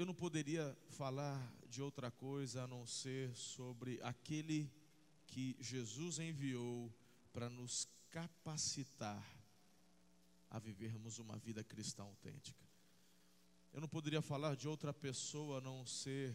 eu não poderia falar de outra coisa a não ser sobre aquele que Jesus enviou para nos capacitar a vivermos uma vida cristã autêntica. Eu não poderia falar de outra pessoa a não ser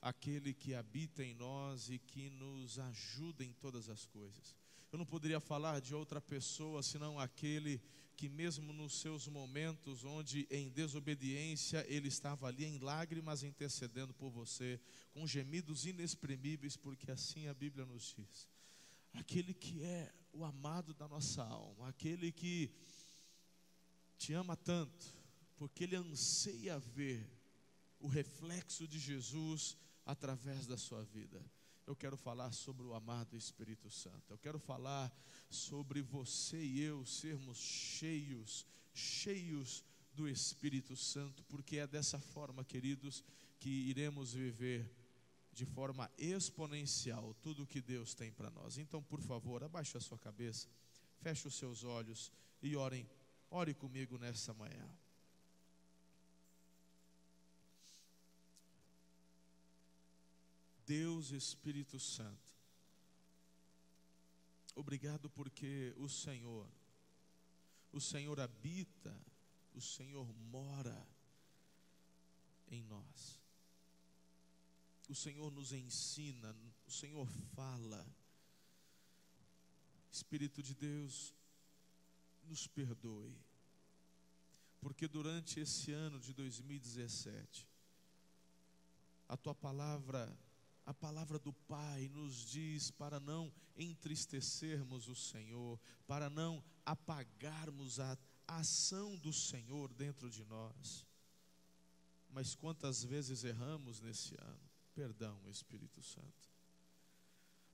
aquele que habita em nós e que nos ajuda em todas as coisas. Eu não poderia falar de outra pessoa senão aquele que, mesmo nos seus momentos onde em desobediência ele estava ali em lágrimas intercedendo por você, com gemidos inexprimíveis, porque assim a Bíblia nos diz. Aquele que é o amado da nossa alma, aquele que te ama tanto, porque ele anseia ver o reflexo de Jesus através da sua vida. Eu quero falar sobre o amado Espírito Santo. Eu quero falar sobre você e eu sermos cheios, cheios do Espírito Santo, porque é dessa forma, queridos, que iremos viver de forma exponencial tudo o que Deus tem para nós. Então, por favor, abaixe a sua cabeça, feche os seus olhos e orem. Ore comigo nessa manhã. Deus Espírito Santo, obrigado porque o Senhor, o Senhor habita, o Senhor mora em nós. O Senhor nos ensina, o Senhor fala. Espírito de Deus, nos perdoe, porque durante esse ano de 2017, a tua palavra a palavra do Pai nos diz para não entristecermos o Senhor, para não apagarmos a ação do Senhor dentro de nós. Mas quantas vezes erramos nesse ano? Perdão, Espírito Santo.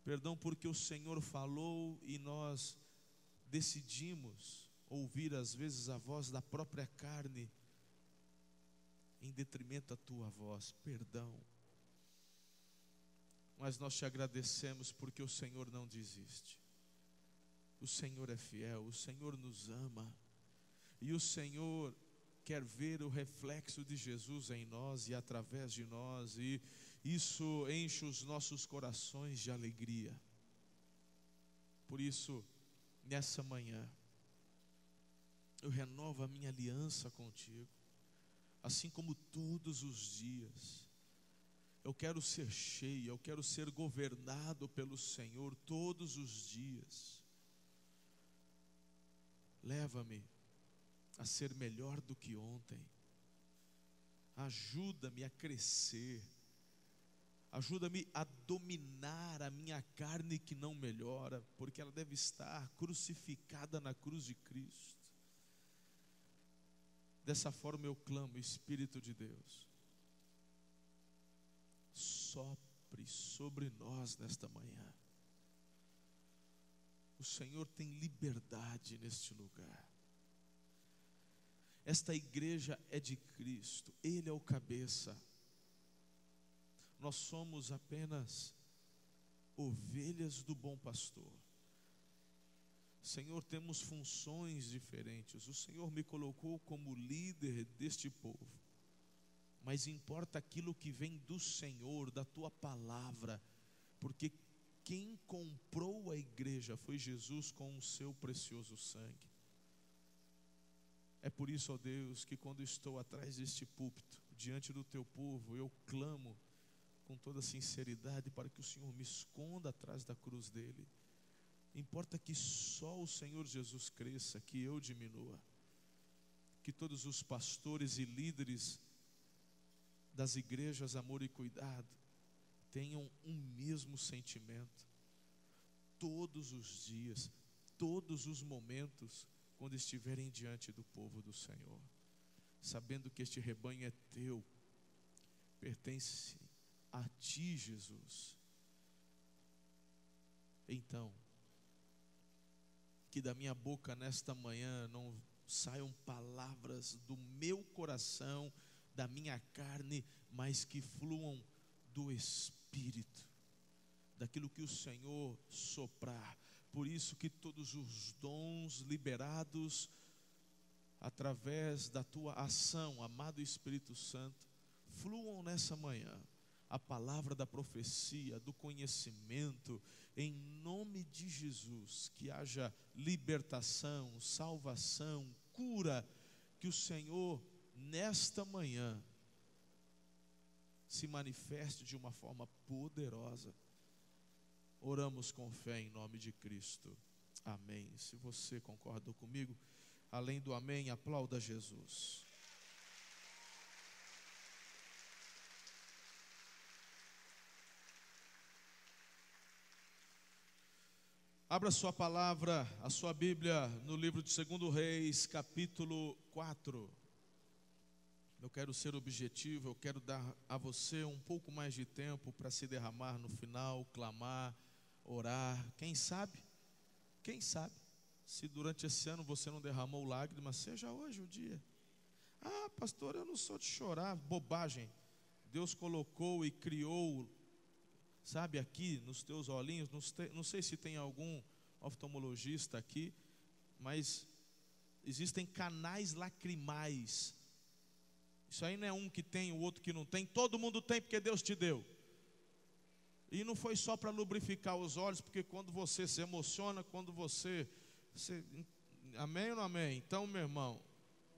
Perdão porque o Senhor falou e nós decidimos ouvir às vezes a voz da própria carne em detrimento da tua voz. Perdão mas nós te agradecemos porque o Senhor não desiste. O Senhor é fiel, o Senhor nos ama, e o Senhor quer ver o reflexo de Jesus em nós e através de nós, e isso enche os nossos corações de alegria. Por isso, nessa manhã, eu renovo a minha aliança contigo, assim como todos os dias eu quero ser cheio, eu quero ser governado pelo Senhor todos os dias. Leva-me a ser melhor do que ontem. Ajuda-me a crescer. Ajuda-me a dominar a minha carne que não melhora, porque ela deve estar crucificada na cruz de Cristo. Dessa forma eu clamo, Espírito de Deus sopre sobre nós nesta manhã. O Senhor tem liberdade neste lugar. Esta igreja é de Cristo, Ele é o cabeça. Nós somos apenas ovelhas do bom pastor. Senhor, temos funções diferentes. O Senhor me colocou como líder deste povo mas importa aquilo que vem do Senhor, da tua palavra, porque quem comprou a igreja foi Jesus com o seu precioso sangue. É por isso, ó Deus, que quando estou atrás deste púlpito, diante do teu povo, eu clamo com toda sinceridade para que o Senhor me esconda atrás da cruz dele. Importa que só o Senhor Jesus cresça, que eu diminua. Que todos os pastores e líderes das igrejas Amor e Cuidado tenham um mesmo sentimento todos os dias, todos os momentos, quando estiverem diante do povo do Senhor, sabendo que este rebanho é teu, pertence a ti, Jesus. Então, que da minha boca nesta manhã não saiam palavras do meu coração da minha carne, mas que fluam do Espírito, daquilo que o Senhor soprar. Por isso que todos os dons liberados através da tua ação, amado Espírito Santo, fluam nessa manhã a palavra da profecia, do conhecimento, em nome de Jesus, que haja libertação, salvação, cura, que o Senhor, nesta manhã, se manifeste de uma forma poderosa. Oramos com fé em nome de Cristo. Amém. Se você concorda comigo, além do amém, aplauda Jesus. Abra sua palavra, a sua Bíblia, no livro de 2 Reis, capítulo 4. Eu quero ser objetivo, eu quero dar a você um pouco mais de tempo para se derramar no final, clamar, orar. Quem sabe? Quem sabe? Se durante esse ano você não derramou lágrimas, seja hoje o dia. Ah, pastor, eu não sou de chorar, bobagem. Deus colocou e criou sabe, aqui nos teus olhinhos, não sei se tem algum oftalmologista aqui, mas existem canais lacrimais. Isso aí não é um que tem, o outro que não tem, todo mundo tem porque Deus te deu. E não foi só para lubrificar os olhos, porque quando você se emociona, quando você, você. Amém ou não amém? Então, meu irmão,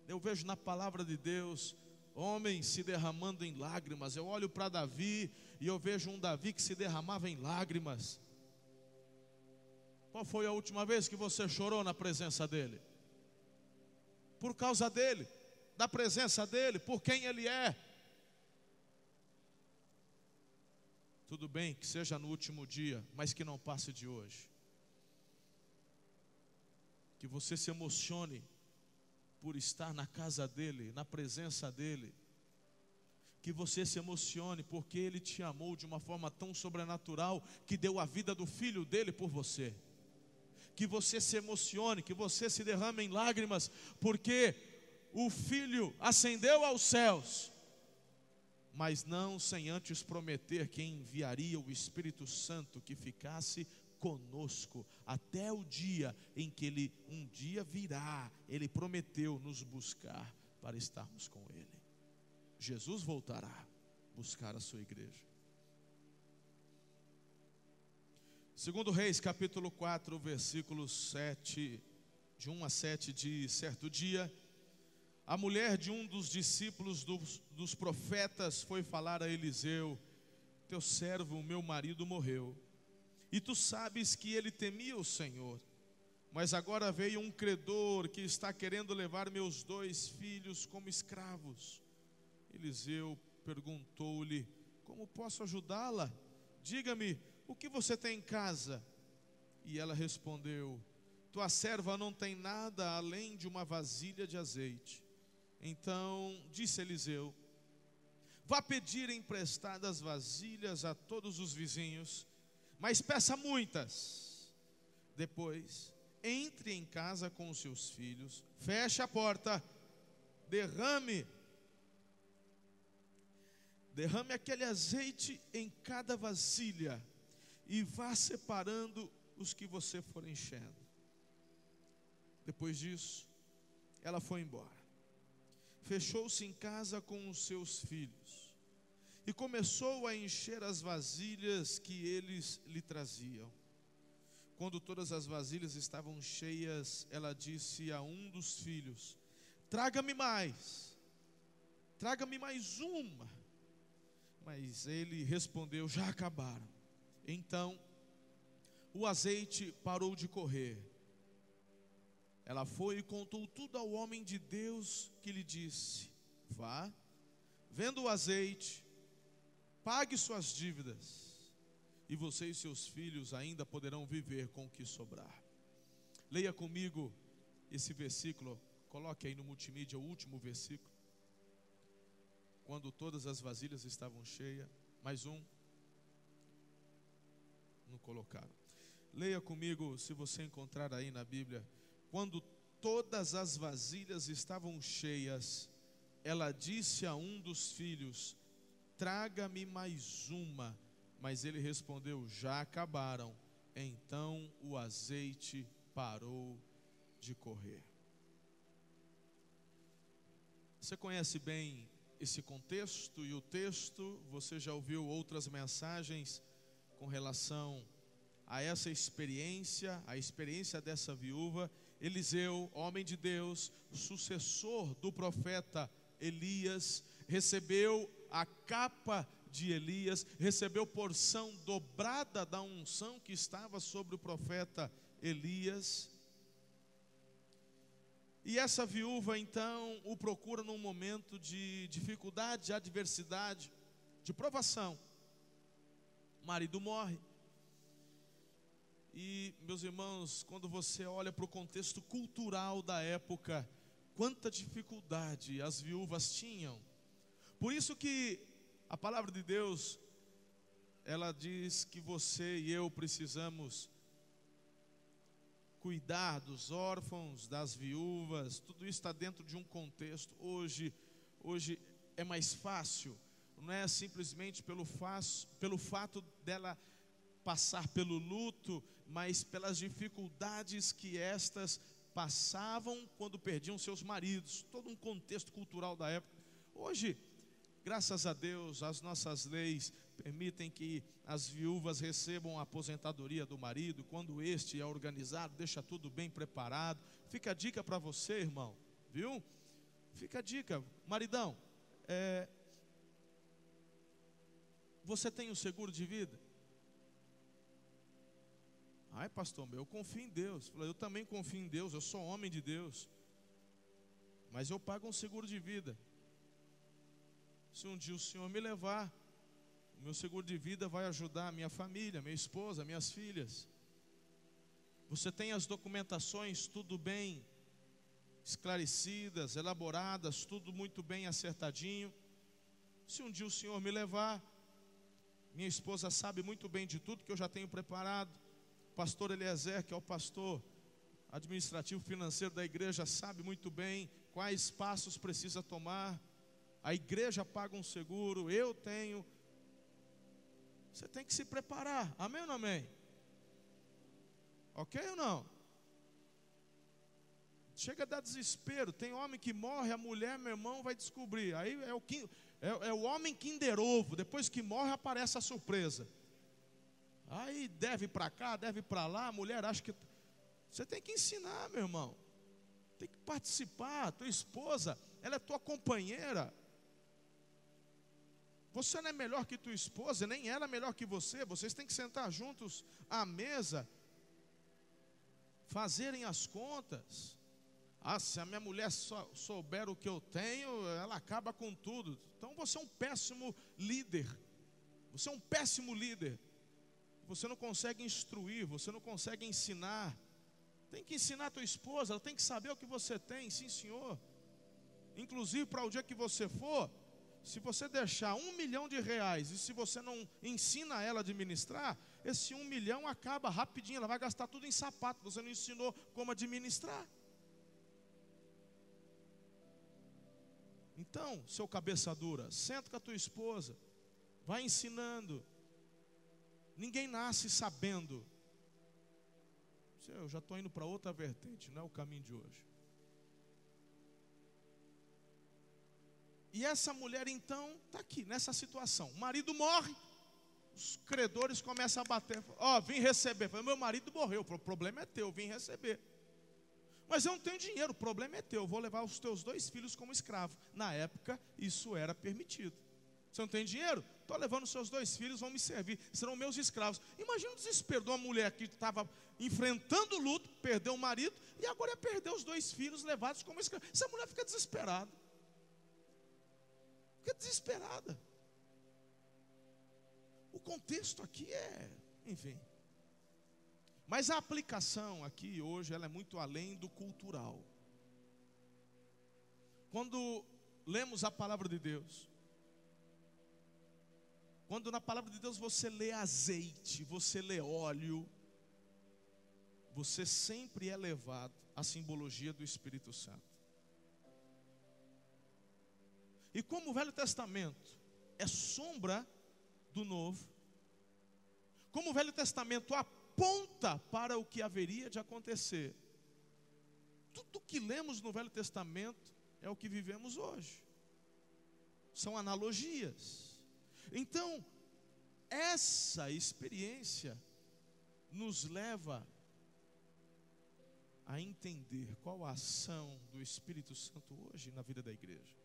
eu vejo na palavra de Deus homens se derramando em lágrimas. Eu olho para Davi e eu vejo um Davi que se derramava em lágrimas. Qual foi a última vez que você chorou na presença dele? Por causa dele, da presença dele, por quem ele é. Tudo bem que seja no último dia, mas que não passe de hoje. Que você se emocione por estar na casa dele, na presença dele que você se emocione, porque Ele te amou de uma forma tão sobrenatural que deu a vida do filho dele por você. Que você se emocione, que você se derrame em lágrimas, porque o filho ascendeu aos céus, mas não sem antes prometer que enviaria o Espírito Santo que ficasse conosco até o dia em que ele um dia virá. Ele prometeu nos buscar para estarmos com ele. Jesus voltará buscar a sua igreja. Segundo Reis, capítulo 4, versículo 7, de 1 a 7, diz: Certo dia, a mulher de um dos discípulos dos, dos profetas foi falar a Eliseu: Teu servo, meu marido, morreu, e tu sabes que ele temia o Senhor. Mas agora veio um credor que está querendo levar meus dois filhos como escravos. Eliseu perguntou-lhe: Como posso ajudá-la? Diga-me, o que você tem em casa? E ela respondeu: Tua serva não tem nada além de uma vasilha de azeite. Então disse Eliseu: Vá pedir emprestadas vasilhas a todos os vizinhos, mas peça muitas. Depois, entre em casa com os seus filhos, feche a porta, derrame derrame aquele azeite em cada vasilha e vá separando os que você for enchendo. Depois disso, ela foi embora. Fechou-se em casa com os seus filhos e começou a encher as vasilhas que eles lhe traziam. Quando todas as vasilhas estavam cheias, ela disse a um dos filhos: Traga-me mais, traga-me mais uma. Mas ele respondeu: Já acabaram. Então, o azeite parou de correr. Ela foi e contou tudo ao homem de Deus que lhe disse: Vá, venda o azeite, pague suas dívidas, e você e seus filhos ainda poderão viver com o que sobrar. Leia comigo esse versículo, coloque aí no multimídia o último versículo quando todas as vasilhas estavam cheias, mais um, não colocaram. Leia comigo, se você encontrar aí na Bíblia, quando todas as vasilhas estavam cheias, ela disse a um dos filhos: Traga-me mais uma. Mas ele respondeu: Já acabaram. Então o azeite parou de correr. Você conhece bem esse contexto e o texto, você já ouviu outras mensagens com relação a essa experiência, a experiência dessa viúva. Eliseu, homem de Deus, sucessor do profeta Elias, recebeu a capa de Elias, recebeu porção dobrada da unção que estava sobre o profeta Elias. E essa viúva então o procura num momento de dificuldade, de adversidade, de provação. O marido morre. E, meus irmãos, quando você olha para o contexto cultural da época, quanta dificuldade as viúvas tinham. Por isso que a palavra de Deus, ela diz que você e eu precisamos cuidar dos órfãos, das viúvas, tudo isso está dentro de um contexto. Hoje, hoje é mais fácil, não é simplesmente pelo, fácil, pelo fato dela passar pelo luto, mas pelas dificuldades que estas passavam quando perdiam seus maridos, todo um contexto cultural da época. Hoje, graças a Deus, as nossas leis permitem que as viúvas recebam a aposentadoria do marido, quando este é organizado, deixa tudo bem preparado. Fica a dica para você, irmão, viu? Fica a dica, maridão. É, você tem o um seguro de vida? Ai, pastor, eu confio em Deus. Eu também confio em Deus, eu sou homem de Deus. Mas eu pago um seguro de vida. Se um dia o Senhor me levar, o meu seguro de vida vai ajudar a minha família, minha esposa, minhas filhas. Você tem as documentações tudo bem esclarecidas, elaboradas, tudo muito bem acertadinho. Se um dia o Senhor me levar, minha esposa sabe muito bem de tudo que eu já tenho preparado. Pastor Eliezer, que é o pastor administrativo financeiro da igreja, sabe muito bem quais passos precisa tomar. A igreja paga um seguro, eu tenho você tem que se preparar. Amém ou não amém? Ok ou não? Chega a dar desespero. Tem homem que morre, a mulher, meu irmão, vai descobrir. Aí é o, é, é o homem Kinder Ovo. Depois que morre, aparece a surpresa. Aí deve para cá, deve para lá. A mulher acha que. Você tem que ensinar, meu irmão. Tem que participar. Tua esposa, ela é tua companheira. Você não é melhor que tua esposa, nem ela é melhor que você. Vocês têm que sentar juntos à mesa, fazerem as contas. Ah, se a minha mulher souber o que eu tenho, ela acaba com tudo. Então você é um péssimo líder. Você é um péssimo líder. Você não consegue instruir, você não consegue ensinar. Tem que ensinar a tua esposa, ela tem que saber o que você tem, sim, senhor. Inclusive para o dia que você for, se você deixar um milhão de reais e se você não ensina ela a administrar, esse um milhão acaba rapidinho, ela vai gastar tudo em sapato, você não ensinou como administrar. Então, seu cabeça dura, senta com a tua esposa, vai ensinando. Ninguém nasce sabendo. Eu já estou indo para outra vertente, não é o caminho de hoje. E essa mulher então está aqui, nessa situação. O marido morre, os credores começam a bater. Ó, oh, vim receber. Falei, meu marido morreu, o problema é teu, vim receber. Mas eu não tenho dinheiro, o problema é teu, vou levar os teus dois filhos como escravo. Na época, isso era permitido. Você não tem dinheiro? Estou levando seus dois filhos, vão me servir, serão meus escravos. Imagina o desespero de uma mulher que estava enfrentando o luto, perdeu o marido, e agora ia perder os dois filhos levados como escravos. Essa mulher fica desesperada. Fica desesperada. O contexto aqui é, enfim. Mas a aplicação aqui hoje ela é muito além do cultural. Quando lemos a palavra de Deus, quando na palavra de Deus você lê azeite, você lê óleo, você sempre é levado à simbologia do Espírito Santo. E como o Velho Testamento é sombra do Novo, como o Velho Testamento aponta para o que haveria de acontecer, tudo que lemos no Velho Testamento é o que vivemos hoje. são analogias. Então, essa experiência nos leva a entender qual a ação do Espírito Santo hoje na vida da igreja.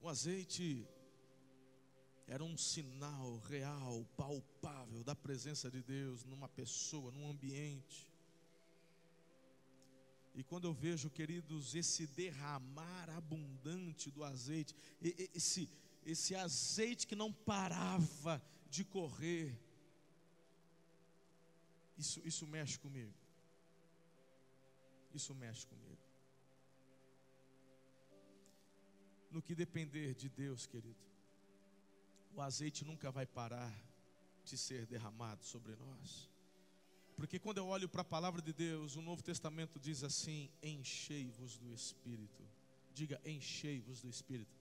O azeite era um sinal real, palpável da presença de Deus numa pessoa, num ambiente. E quando eu vejo, queridos, esse derramar abundante do azeite, esse, esse azeite que não parava de correr, isso, isso mexe comigo. Isso mexe comigo. No que depender de Deus, querido, o azeite nunca vai parar de ser derramado sobre nós. Porque quando eu olho para a palavra de Deus, o Novo Testamento diz assim: enchei-vos do Espírito. Diga, enchei-vos do Espírito.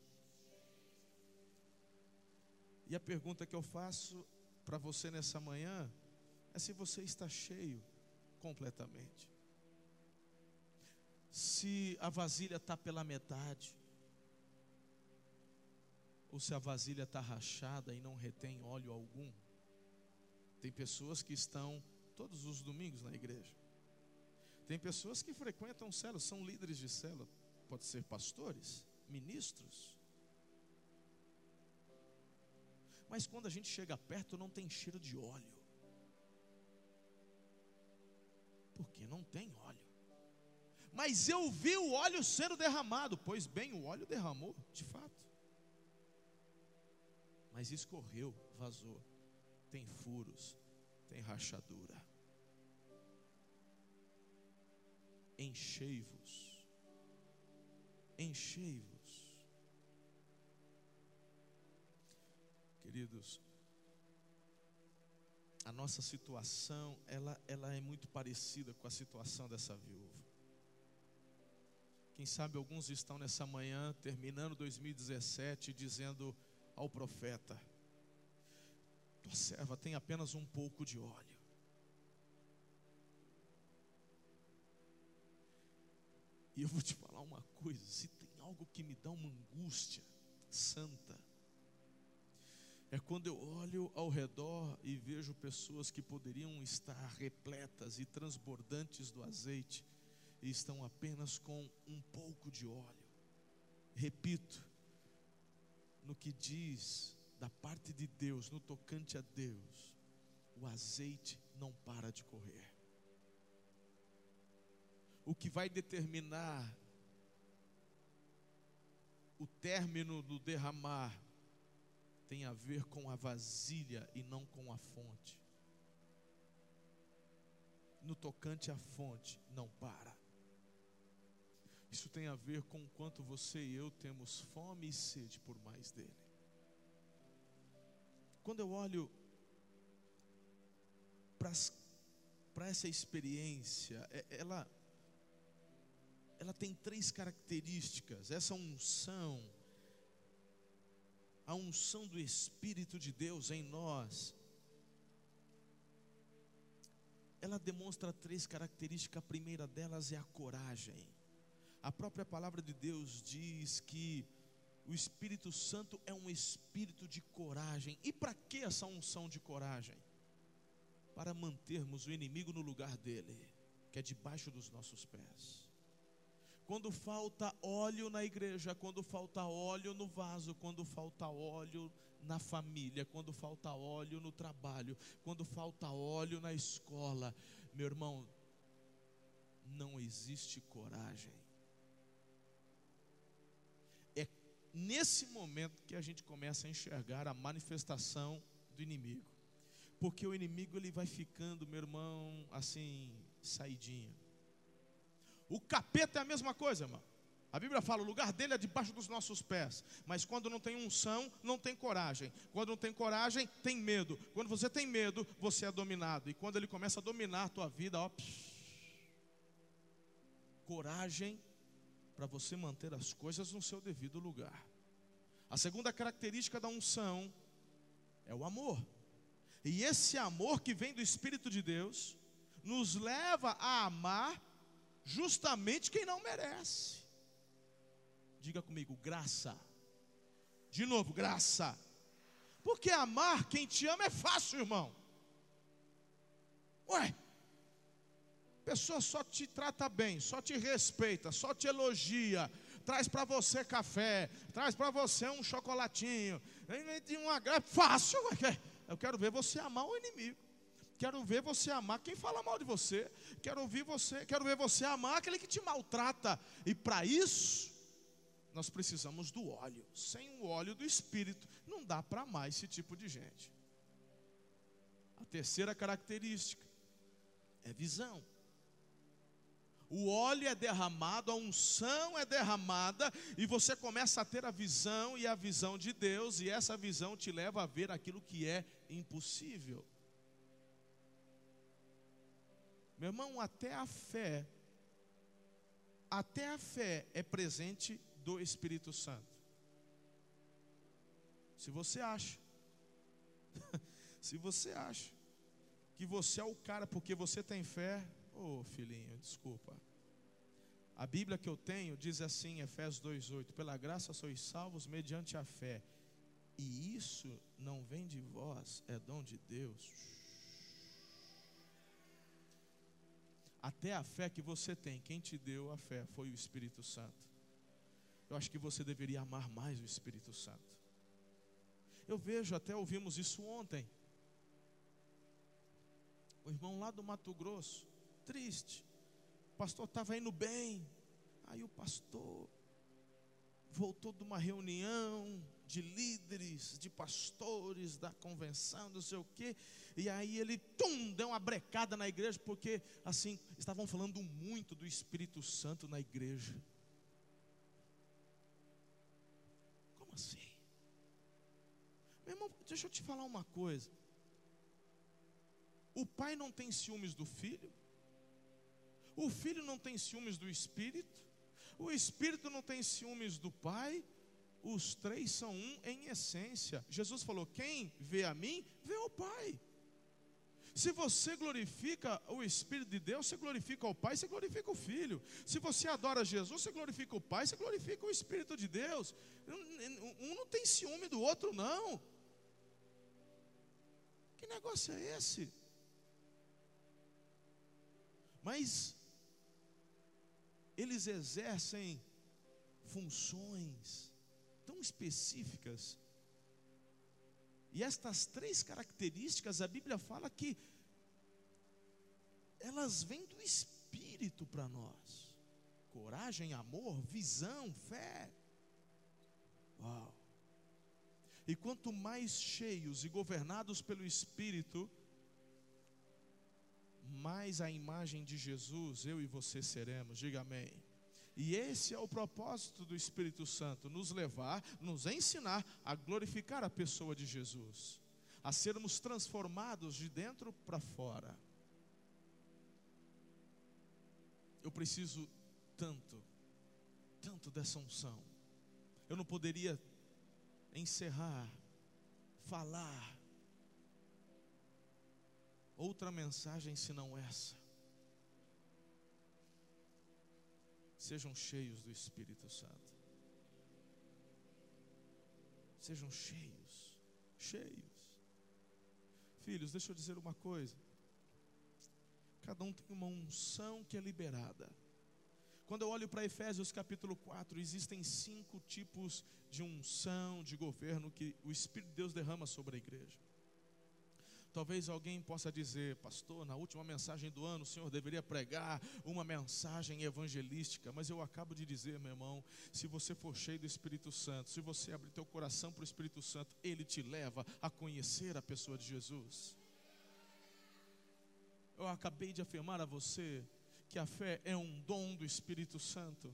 E a pergunta que eu faço para você nessa manhã é se você está cheio completamente. Se a vasilha está pela metade, ou se a vasilha está rachada e não retém óleo algum. Tem pessoas que estão todos os domingos na igreja. Tem pessoas que frequentam células, são líderes de célula, pode ser pastores, ministros. Mas quando a gente chega perto, não tem cheiro de óleo. porque não tem óleo. Mas eu vi o óleo sendo derramado, pois bem, o óleo derramou, de fato. Mas escorreu, vazou. Tem furos, tem rachadura. Enchei-vos. Enchei-vos. Queridos, a nossa situação, ela, ela é muito parecida com a situação dessa viúva. Quem sabe alguns estão nessa manhã, terminando 2017, dizendo ao profeta: Tua serva tem apenas um pouco de óleo. E eu vou te falar uma coisa: se tem algo que me dá uma angústia santa, é quando eu olho ao redor e vejo pessoas que poderiam estar repletas e transbordantes do azeite e estão apenas com um pouco de óleo. Repito, no que diz da parte de Deus, no tocante a Deus, o azeite não para de correr. O que vai determinar o término do derramar tem a ver com a vasilha e não com a fonte. No tocante à fonte, não para. Isso tem a ver com o quanto você e eu temos fome e sede por mais dele. Quando eu olho para essa experiência, é, ela, ela tem três características. Essa unção, a unção do Espírito de Deus em nós, ela demonstra três características. A primeira delas é a coragem. A própria palavra de Deus diz que o Espírito Santo é um espírito de coragem. E para que essa unção de coragem? Para mantermos o inimigo no lugar dele, que é debaixo dos nossos pés. Quando falta óleo na igreja, quando falta óleo no vaso, quando falta óleo na família, quando falta óleo no trabalho, quando falta óleo na escola, meu irmão, não existe coragem. Nesse momento que a gente começa a enxergar a manifestação do inimigo. Porque o inimigo ele vai ficando, meu irmão, assim, saidinho. O capeta é a mesma coisa, irmão. A Bíblia fala, o lugar dele é debaixo dos nossos pés. Mas quando não tem unção, não tem coragem. Quando não tem coragem, tem medo. Quando você tem medo, você é dominado. E quando ele começa a dominar a tua vida, ó, psh, coragem para você manter as coisas no seu devido lugar. A segunda característica da unção é o amor. E esse amor que vem do Espírito de Deus nos leva a amar justamente quem não merece. Diga comigo, graça. De novo, graça. Porque amar quem te ama é fácil, irmão. Ué, pessoa só te trata bem, só te respeita, só te elogia, traz para você café, traz para você um chocolatinho, de um agrado fácil. Eu quero ver você amar o inimigo. Quero ver você amar quem fala mal de você. Quero ouvir você, quero ver você amar aquele que te maltrata. E para isso, nós precisamos do óleo. Sem o óleo do espírito, não dá para amar esse tipo de gente. A terceira característica é visão. O óleo é derramado, a unção é derramada, e você começa a ter a visão e a visão de Deus, e essa visão te leva a ver aquilo que é impossível. Meu irmão, até a fé, até a fé é presente do Espírito Santo. Se você acha, se você acha que você é o cara porque você tem fé, ô oh, filhinho, desculpa. A Bíblia que eu tenho diz assim, Efésios 2:8, pela graça sois salvos mediante a fé. E isso não vem de vós, é dom de Deus. Até a fé que você tem, quem te deu a fé foi o Espírito Santo. Eu acho que você deveria amar mais o Espírito Santo. Eu vejo, até ouvimos isso ontem. O irmão lá do Mato Grosso, triste. O pastor estava indo bem. Aí o pastor voltou de uma reunião de líderes, de pastores da convenção, não sei o quê, e aí ele tum, deu uma brecada na igreja, porque assim, estavam falando muito do Espírito Santo na igreja. Como assim? Meu irmão, deixa eu te falar uma coisa. O pai não tem ciúmes do filho, o filho não tem ciúmes do espírito, o espírito não tem ciúmes do pai, os três são um em essência. Jesus falou: Quem vê a mim, vê o Pai. Se você glorifica o Espírito de Deus, você glorifica o Pai, você glorifica o Filho. Se você adora Jesus, você glorifica o Pai, você glorifica o Espírito de Deus. Um não tem ciúme do outro, não. Que negócio é esse? Mas eles exercem funções tão específicas e estas três características, a Bíblia fala que elas vêm do Espírito para nós: coragem, amor, visão, fé. Uau! E quanto mais cheios e governados pelo Espírito, mais a imagem de Jesus eu e você seremos. Diga amém. E esse é o propósito do Espírito Santo: nos levar, nos ensinar a glorificar a pessoa de Jesus, a sermos transformados de dentro para fora. Eu preciso tanto, tanto dessa unção. Eu não poderia encerrar, falar outra mensagem senão essa. Sejam cheios do Espírito Santo. Sejam cheios, cheios. Filhos, deixa eu dizer uma coisa. Cada um tem uma unção que é liberada. Quando eu olho para Efésios capítulo 4, existem cinco tipos de unção, de governo que o Espírito de Deus derrama sobre a igreja. Talvez alguém possa dizer, pastor, na última mensagem do ano o senhor deveria pregar uma mensagem evangelística, mas eu acabo de dizer, meu irmão, se você for cheio do Espírito Santo, se você abrir teu coração para o Espírito Santo, ele te leva a conhecer a pessoa de Jesus. Eu acabei de afirmar a você que a fé é um dom do Espírito Santo.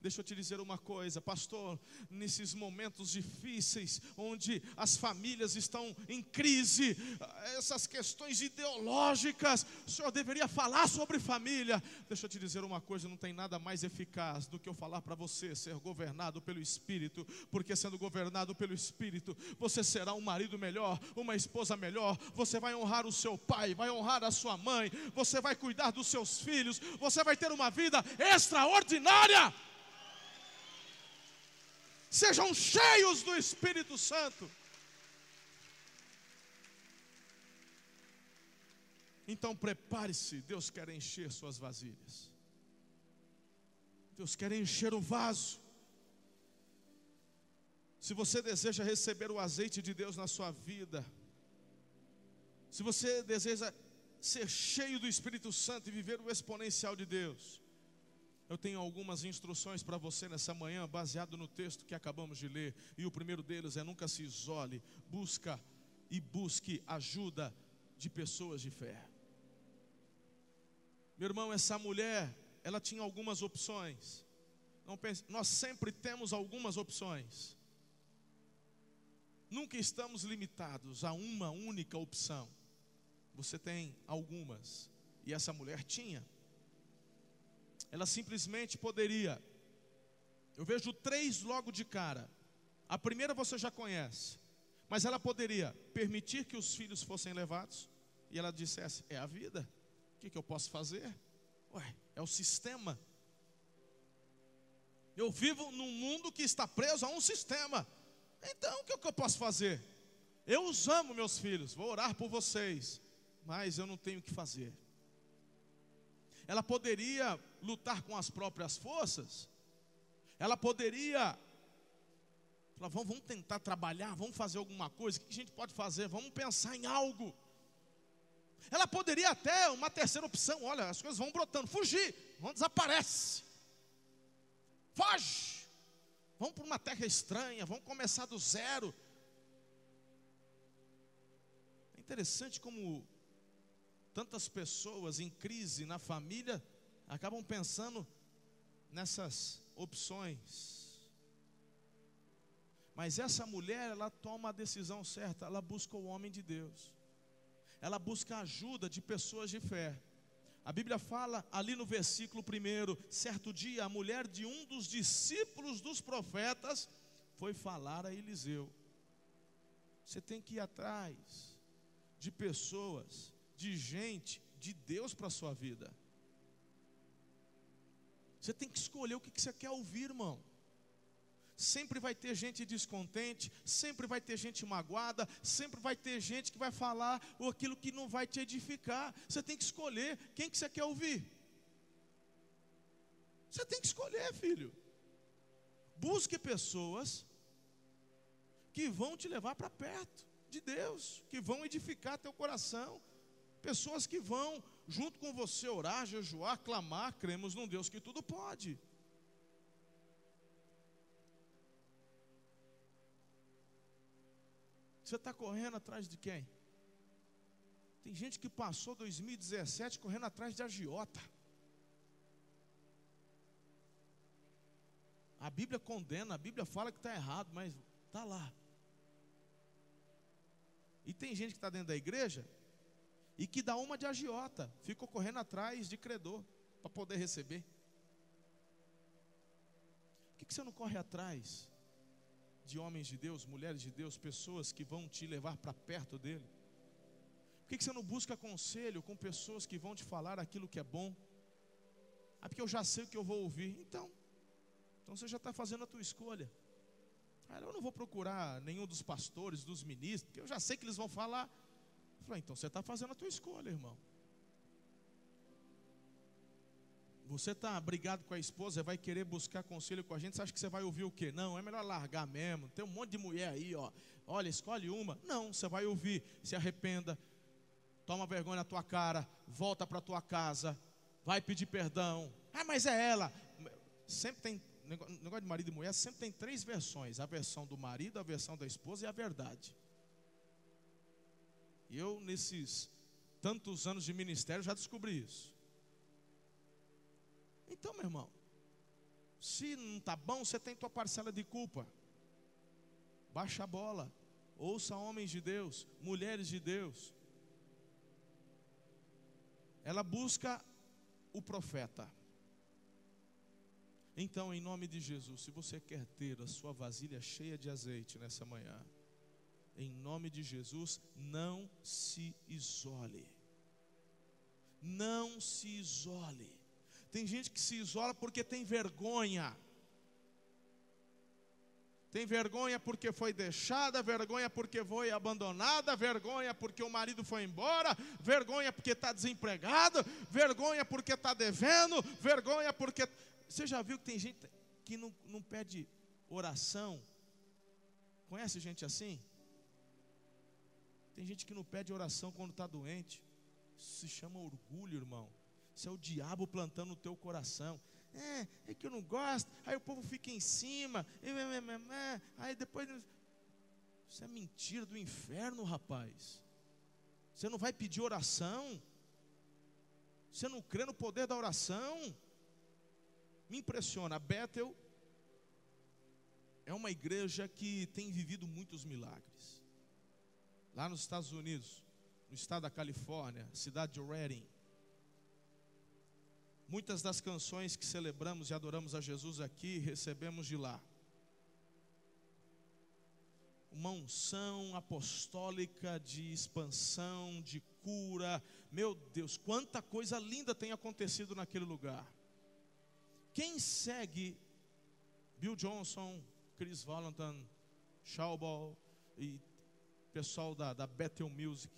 Deixa eu te dizer uma coisa, pastor, nesses momentos difíceis, onde as famílias estão em crise, essas questões ideológicas, o senhor deveria falar sobre família. Deixa eu te dizer uma coisa: não tem nada mais eficaz do que eu falar para você ser governado pelo Espírito, porque sendo governado pelo Espírito, você será um marido melhor, uma esposa melhor, você vai honrar o seu pai, vai honrar a sua mãe, você vai cuidar dos seus filhos, você vai ter uma vida extraordinária. Sejam cheios do Espírito Santo. Então prepare-se, Deus quer encher suas vasilhas. Deus quer encher o vaso. Se você deseja receber o azeite de Deus na sua vida, se você deseja ser cheio do Espírito Santo e viver o exponencial de Deus, eu tenho algumas instruções para você nessa manhã, baseado no texto que acabamos de ler. E o primeiro deles é: nunca se isole, busca e busque ajuda de pessoas de fé. Meu irmão, essa mulher, ela tinha algumas opções. Pense, nós sempre temos algumas opções. Nunca estamos limitados a uma única opção. Você tem algumas. E essa mulher tinha ela simplesmente poderia. Eu vejo três logo de cara. A primeira você já conhece, mas ela poderia permitir que os filhos fossem levados e ela dissesse: É a vida, o que, que eu posso fazer? Ué, é o sistema. Eu vivo num mundo que está preso a um sistema. Então, o que, que eu posso fazer? Eu os amo, meus filhos, vou orar por vocês, mas eu não tenho o que fazer ela poderia lutar com as próprias forças, ela poderia falar, vamos, vamos tentar trabalhar, vamos fazer alguma coisa, o que a gente pode fazer? Vamos pensar em algo. Ela poderia até, uma terceira opção, olha, as coisas vão brotando, fugir, vão desaparece. Foge. Vamos para uma terra estranha, vamos começar do zero. É interessante como tantas pessoas em crise na família acabam pensando nessas opções. Mas essa mulher, ela toma a decisão certa, ela busca o homem de Deus. Ela busca a ajuda de pessoas de fé. A Bíblia fala ali no versículo primeiro, certo dia a mulher de um dos discípulos dos profetas foi falar a Eliseu. Você tem que ir atrás de pessoas de gente de Deus para a sua vida. Você tem que escolher o que você quer ouvir, irmão. Sempre vai ter gente descontente, sempre vai ter gente magoada, sempre vai ter gente que vai falar aquilo que não vai te edificar. Você tem que escolher quem que você quer ouvir. Você tem que escolher, filho. Busque pessoas que vão te levar para perto de Deus, que vão edificar teu coração, Pessoas que vão junto com você orar, jejuar, clamar, cremos num Deus que tudo pode. Você está correndo atrás de quem? Tem gente que passou 2017 correndo atrás de agiota. A Bíblia condena, a Bíblia fala que está errado, mas está lá. E tem gente que está dentro da igreja e que dá uma de agiota, ficou correndo atrás de credor para poder receber. Por que, que você não corre atrás de homens de Deus, mulheres de Deus, pessoas que vão te levar para perto dele? Por que, que você não busca conselho com pessoas que vão te falar aquilo que é bom? Ah, porque eu já sei o que eu vou ouvir. Então, então você já está fazendo a tua escolha. Ah, eu não vou procurar nenhum dos pastores, dos ministros, porque eu já sei que eles vão falar. Falei, então você está fazendo a tua escolha, irmão. Você está brigado com a esposa, vai querer buscar conselho com a gente, você acha que você vai ouvir o quê? Não, é melhor largar mesmo. Tem um monte de mulher aí, ó. Olha, escolhe uma. Não, você vai ouvir, se arrependa, toma vergonha na tua cara, volta para tua casa, vai pedir perdão. Ah, mas é ela. Sempre tem negócio de marido e mulher, sempre tem três versões: a versão do marido, a versão da esposa e a verdade. E eu, nesses tantos anos de ministério, já descobri isso. Então, meu irmão, se não está bom, você tem tua parcela de culpa. Baixa a bola. Ouça homens de Deus, mulheres de Deus. Ela busca o profeta. Então, em nome de Jesus, se você quer ter a sua vasilha cheia de azeite nessa manhã, em nome de Jesus, não se isole. Não se isole. Tem gente que se isola porque tem vergonha. Tem vergonha porque foi deixada, vergonha porque foi abandonada, vergonha porque o marido foi embora, vergonha porque está desempregado, vergonha porque está devendo, vergonha porque. Você já viu que tem gente que não, não pede oração? Conhece gente assim? Tem gente que não pede oração quando está doente. Isso se chama orgulho, irmão. Isso é o diabo plantando no teu coração é, é que eu não gosto, aí o povo fica em cima, aí depois. Isso é mentira do inferno, rapaz. Você não vai pedir oração? Você não crê no poder da oração? Me impressiona, Bethel é uma igreja que tem vivido muitos milagres. Lá nos Estados Unidos, no estado da Califórnia, cidade de Redding, Muitas das canções que celebramos e adoramos a Jesus aqui, recebemos de lá. Uma unção apostólica de expansão, de cura. Meu Deus, quanta coisa linda tem acontecido naquele lugar. Quem segue Bill Johnson, Chris Valentin, Shaubal e pessoal da, da Bethel Music,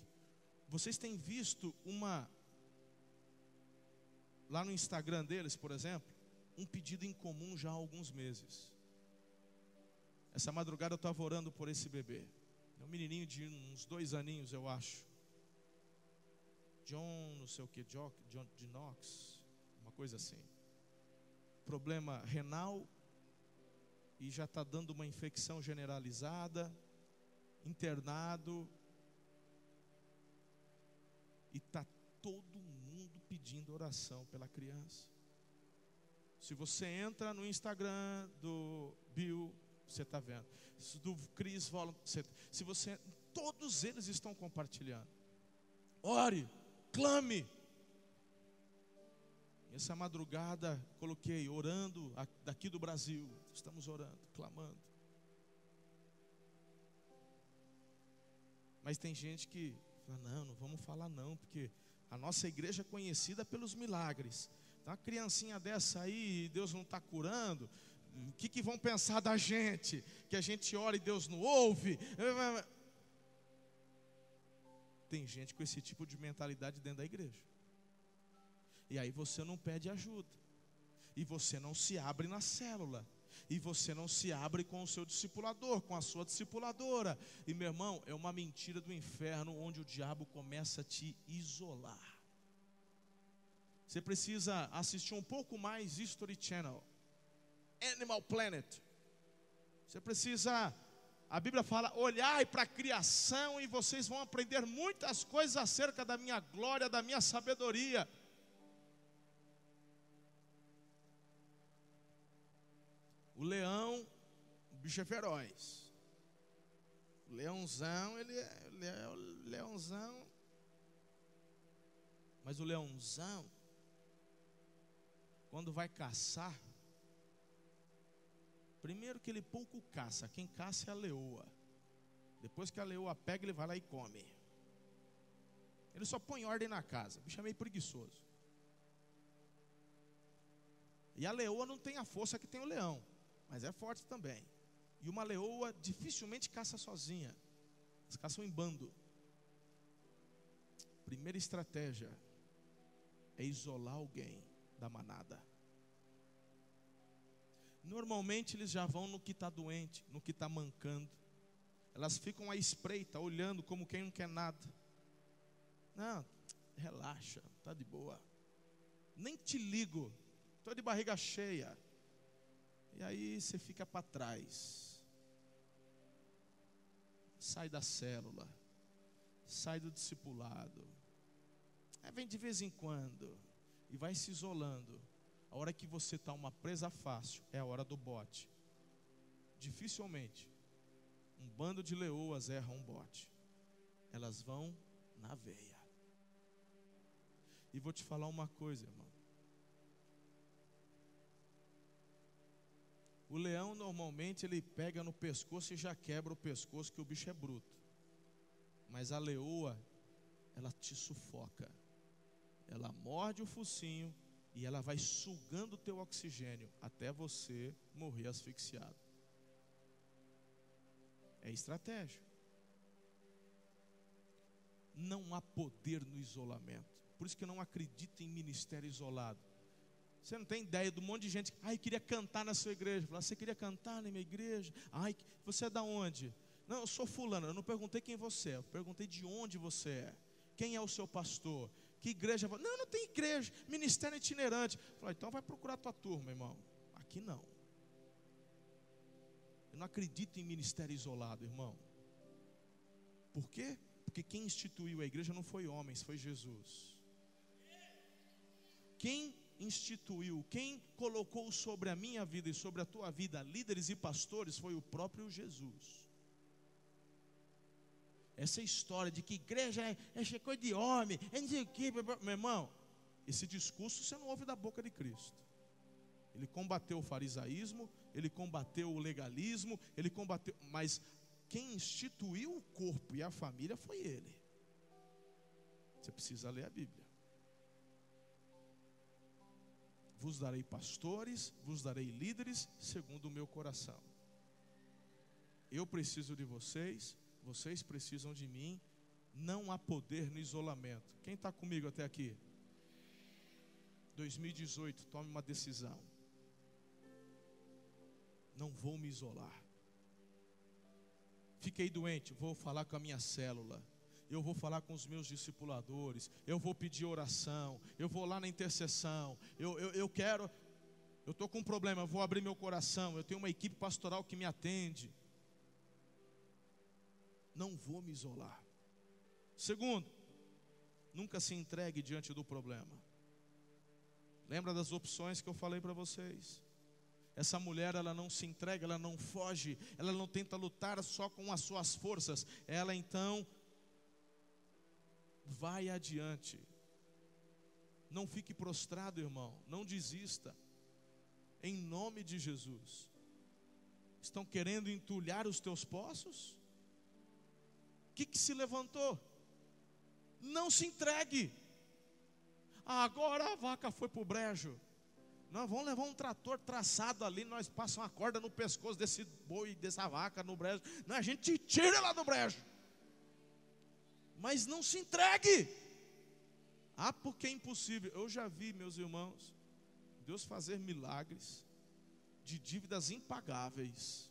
vocês têm visto uma lá no Instagram deles, por exemplo, um pedido em comum já há alguns meses. Essa madrugada eu estava orando por esse bebê. É um menininho de uns dois aninhos, eu acho. John, não sei o que, John, John de Knox, uma coisa assim. Problema renal e já está dando uma infecção generalizada, internado e está todo mundo pedindo oração pela criança. Se você entra no Instagram do Bill, você está vendo. Do Chris Volant, se você, todos eles estão compartilhando. Ore, clame. Essa madrugada coloquei orando daqui do Brasil. Estamos orando, clamando. Mas tem gente que fala, não, não vamos falar não, porque a nossa igreja é conhecida pelos milagres. Então, uma criancinha dessa aí, Deus não está curando. O que, que vão pensar da gente? Que a gente ora e Deus não ouve? Tem gente com esse tipo de mentalidade dentro da igreja. E aí você não pede ajuda. E você não se abre na célula e você não se abre com o seu discipulador, com a sua discipuladora. E meu irmão, é uma mentira do inferno onde o diabo começa a te isolar. Você precisa assistir um pouco mais History Channel, Animal Planet. Você precisa, a Bíblia fala, olhai para a criação e vocês vão aprender muitas coisas acerca da minha glória, da minha sabedoria. O leão, o bicho é feroz. O leãozão, ele é, ele é o leãozão. Mas o leãozão, quando vai caçar, primeiro que ele pouco caça, quem caça é a leoa. Depois que a leoa pega, ele vai lá e come. Ele só põe ordem na casa. O bicho é meio preguiçoso. E a leoa não tem a força que tem o leão mas é forte também. E uma leoa dificilmente caça sozinha, elas caçam em bando. Primeira estratégia é isolar alguém da manada. Normalmente eles já vão no que está doente, no que está mancando. Elas ficam à espreita, olhando como quem não quer nada. Não, relaxa, tá de boa. Nem te ligo, estou de barriga cheia. E aí você fica para trás. Sai da célula. Sai do discipulado. Aí vem de vez em quando. E vai se isolando. A hora que você está uma presa fácil é a hora do bote. Dificilmente um bando de leoas erra um bote. Elas vão na veia. E vou te falar uma coisa, irmão. O leão normalmente ele pega no pescoço e já quebra o pescoço, que o bicho é bruto. Mas a leoa, ela te sufoca. Ela morde o focinho e ela vai sugando o teu oxigênio até você morrer asfixiado. É estratégia. Não há poder no isolamento. Por isso que eu não acredito em ministério isolado. Você não tem ideia do monte de gente. Ai, queria cantar na sua igreja. Fala, você queria cantar na minha igreja? Ai, você é da onde? Não, eu sou fulano. Eu não perguntei quem você é. Eu perguntei de onde você é. Quem é o seu pastor? Que igreja? Não, não tem igreja. Ministério itinerante. Falei, então vai procurar a tua turma, irmão. Aqui não. Eu não acredito em ministério isolado, irmão. Por quê? Porque quem instituiu a igreja não foi homens, foi Jesus. Quem instituiu, quem colocou sobre a minha vida e sobre a tua vida líderes e pastores foi o próprio Jesus. Essa história de que igreja é, é coisa de homem, é não sei o meu irmão, esse discurso você não ouve da boca de Cristo. Ele combateu o farisaísmo, ele combateu o legalismo, ele combateu, mas quem instituiu o corpo e a família foi ele. Você precisa ler a Bíblia. Vos darei pastores, vos darei líderes, segundo o meu coração. Eu preciso de vocês, vocês precisam de mim. Não há poder no isolamento. Quem está comigo até aqui? 2018, tome uma decisão. Não vou me isolar. Fiquei doente, vou falar com a minha célula eu vou falar com os meus discipuladores, eu vou pedir oração, eu vou lá na intercessão, eu, eu, eu quero, eu estou com um problema, eu vou abrir meu coração, eu tenho uma equipe pastoral que me atende. Não vou me isolar. Segundo, nunca se entregue diante do problema. Lembra das opções que eu falei para vocês? Essa mulher, ela não se entrega, ela não foge, ela não tenta lutar só com as suas forças, ela então vai adiante. Não fique prostrado, irmão, não desista. Em nome de Jesus. Estão querendo entulhar os teus poços? O que, que se levantou? Não se entregue. Agora a vaca foi para o brejo. Nós vamos levar um trator traçado ali, nós passamos uma corda no pescoço desse boi, dessa vaca no brejo. Não, a gente tira ela do brejo mas não se entregue. Ah, porque é impossível. Eu já vi, meus irmãos, Deus fazer milagres de dívidas impagáveis.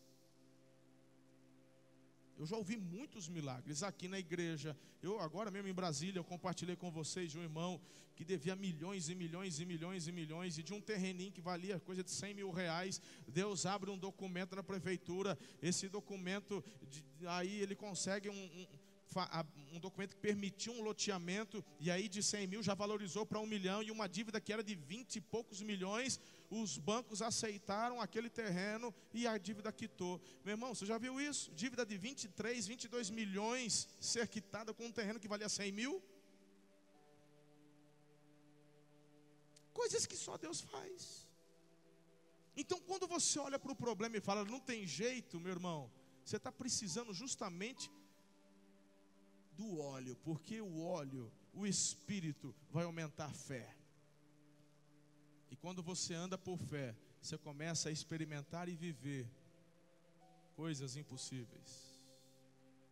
Eu já ouvi muitos milagres aqui na igreja. Eu agora mesmo em Brasília, eu compartilhei com vocês de um irmão que devia milhões e milhões e milhões e milhões e de um terreninho que valia coisa de 100 mil reais. Deus abre um documento na prefeitura. Esse documento, aí ele consegue um, um um documento que permitia um loteamento, e aí de 100 mil já valorizou para um milhão, e uma dívida que era de 20 e poucos milhões, os bancos aceitaram aquele terreno e a dívida quitou. Meu irmão, você já viu isso? Dívida de 23, 22 milhões ser quitada com um terreno que valia 100 mil? Coisas que só Deus faz. Então, quando você olha para o problema e fala, não tem jeito, meu irmão, você está precisando justamente do óleo, porque o óleo, o espírito, vai aumentar a fé. E quando você anda por fé, você começa a experimentar e viver coisas impossíveis.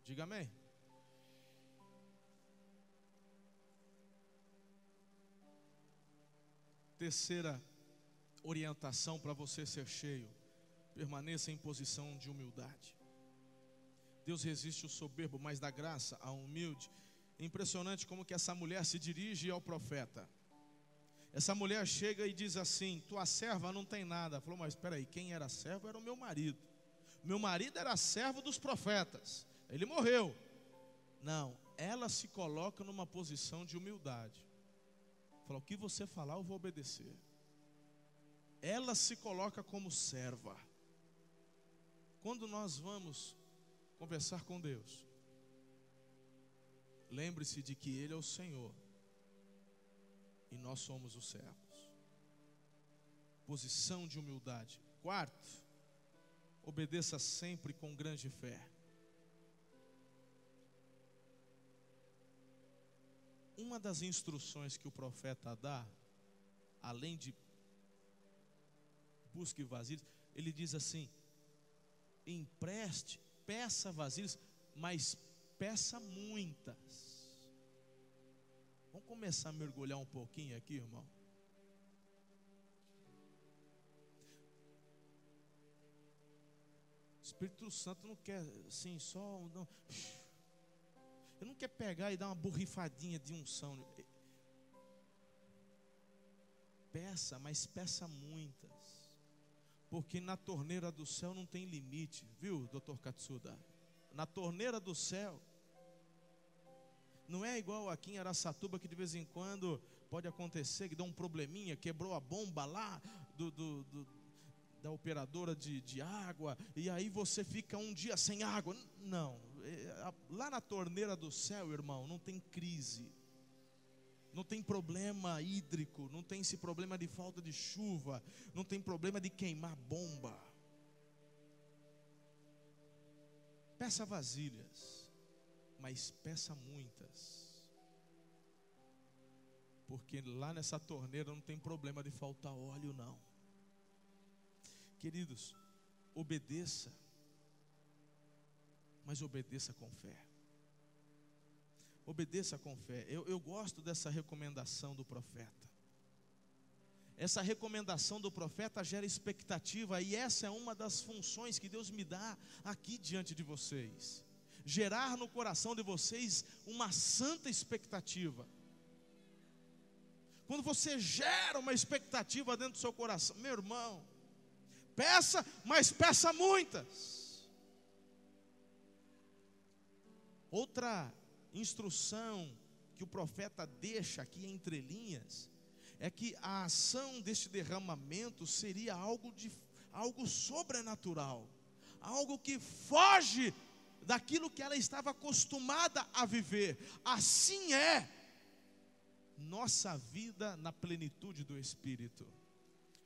Diga amém. Terceira orientação para você ser cheio: permaneça em posição de humildade. Deus resiste o soberbo, mas dá graça ao humilde. Impressionante como que essa mulher se dirige ao profeta. Essa mulher chega e diz assim: Tua serva não tem nada. Falou, mas espera aí, quem era servo era o meu marido. Meu marido era servo dos profetas. Ele morreu. Não, ela se coloca numa posição de humildade. Falou: O que você falar, eu vou obedecer. Ela se coloca como serva. Quando nós vamos conversar com Deus, lembre-se de que Ele é o Senhor e nós somos os servos. Posição de humildade. Quarto, obedeça sempre com grande fé. Uma das instruções que o profeta dá, além de busque vazios, ele diz assim: empreste peça vasilhas, mas peça muitas. Vamos começar a mergulhar um pouquinho aqui, irmão. O Espírito Santo não quer assim, só. Não, ele não quer pegar e dar uma borrifadinha de unção. Peça, mas peça muitas. Porque na torneira do céu não tem limite, viu, doutor Katsuda? Na torneira do céu. Não é igual aqui em Araçatuba que de vez em quando pode acontecer que dá um probleminha, quebrou a bomba lá do, do, do da operadora de, de água, e aí você fica um dia sem água. Não, é, lá na torneira do céu, irmão, não tem crise não tem problema hídrico, não tem esse problema de falta de chuva, não tem problema de queimar bomba. Peça vasilhas, mas peça muitas. Porque lá nessa torneira não tem problema de faltar óleo, não. Queridos, obedeça, mas obedeça com fé. Obedeça com fé. Eu, eu gosto dessa recomendação do profeta. Essa recomendação do profeta gera expectativa, e essa é uma das funções que Deus me dá aqui diante de vocês. Gerar no coração de vocês uma santa expectativa. Quando você gera uma expectativa dentro do seu coração, meu irmão, peça, mas peça muitas. Outra instrução que o profeta deixa aqui entre linhas é que a ação deste derramamento seria algo, de, algo sobrenatural, algo que foge daquilo que ela estava acostumada a viver. Assim é nossa vida na plenitude do Espírito.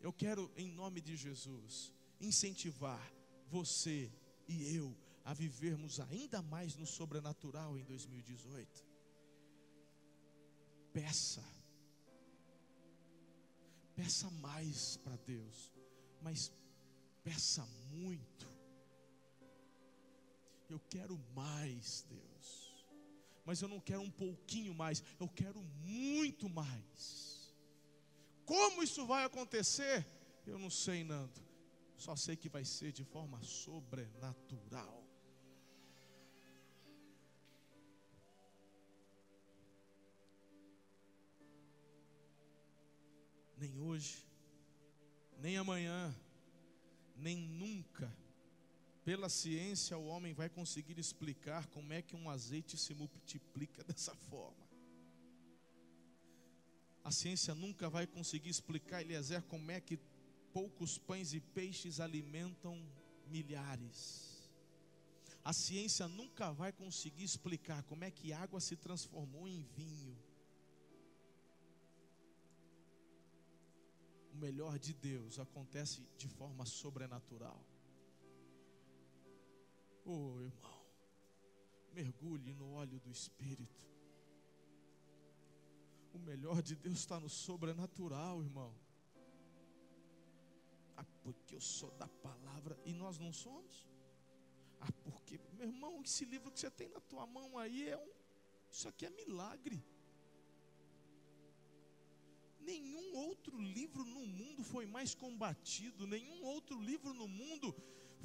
Eu quero, em nome de Jesus, incentivar você e eu a vivermos ainda mais no sobrenatural em 2018. Peça, peça mais para Deus, mas peça muito. Eu quero mais, Deus, mas eu não quero um pouquinho mais, eu quero muito mais. Como isso vai acontecer? Eu não sei, Nando. Só sei que vai ser de forma sobrenatural. Nem hoje, nem amanhã, nem nunca, pela ciência, o homem vai conseguir explicar como é que um azeite se multiplica dessa forma. A ciência nunca vai conseguir explicar, Eliezer, como é que poucos pães e peixes alimentam milhares. A ciência nunca vai conseguir explicar como é que água se transformou em vinho. Melhor de Deus acontece de forma sobrenatural. Oh, irmão, mergulhe no óleo do Espírito. O melhor de Deus está no sobrenatural, irmão. Ah, porque eu sou da palavra e nós não somos? Ah, porque, meu irmão, esse livro que você tem na tua mão aí é um. Isso aqui é milagre. Nenhum outro livro no mundo foi mais combatido, nenhum outro livro no mundo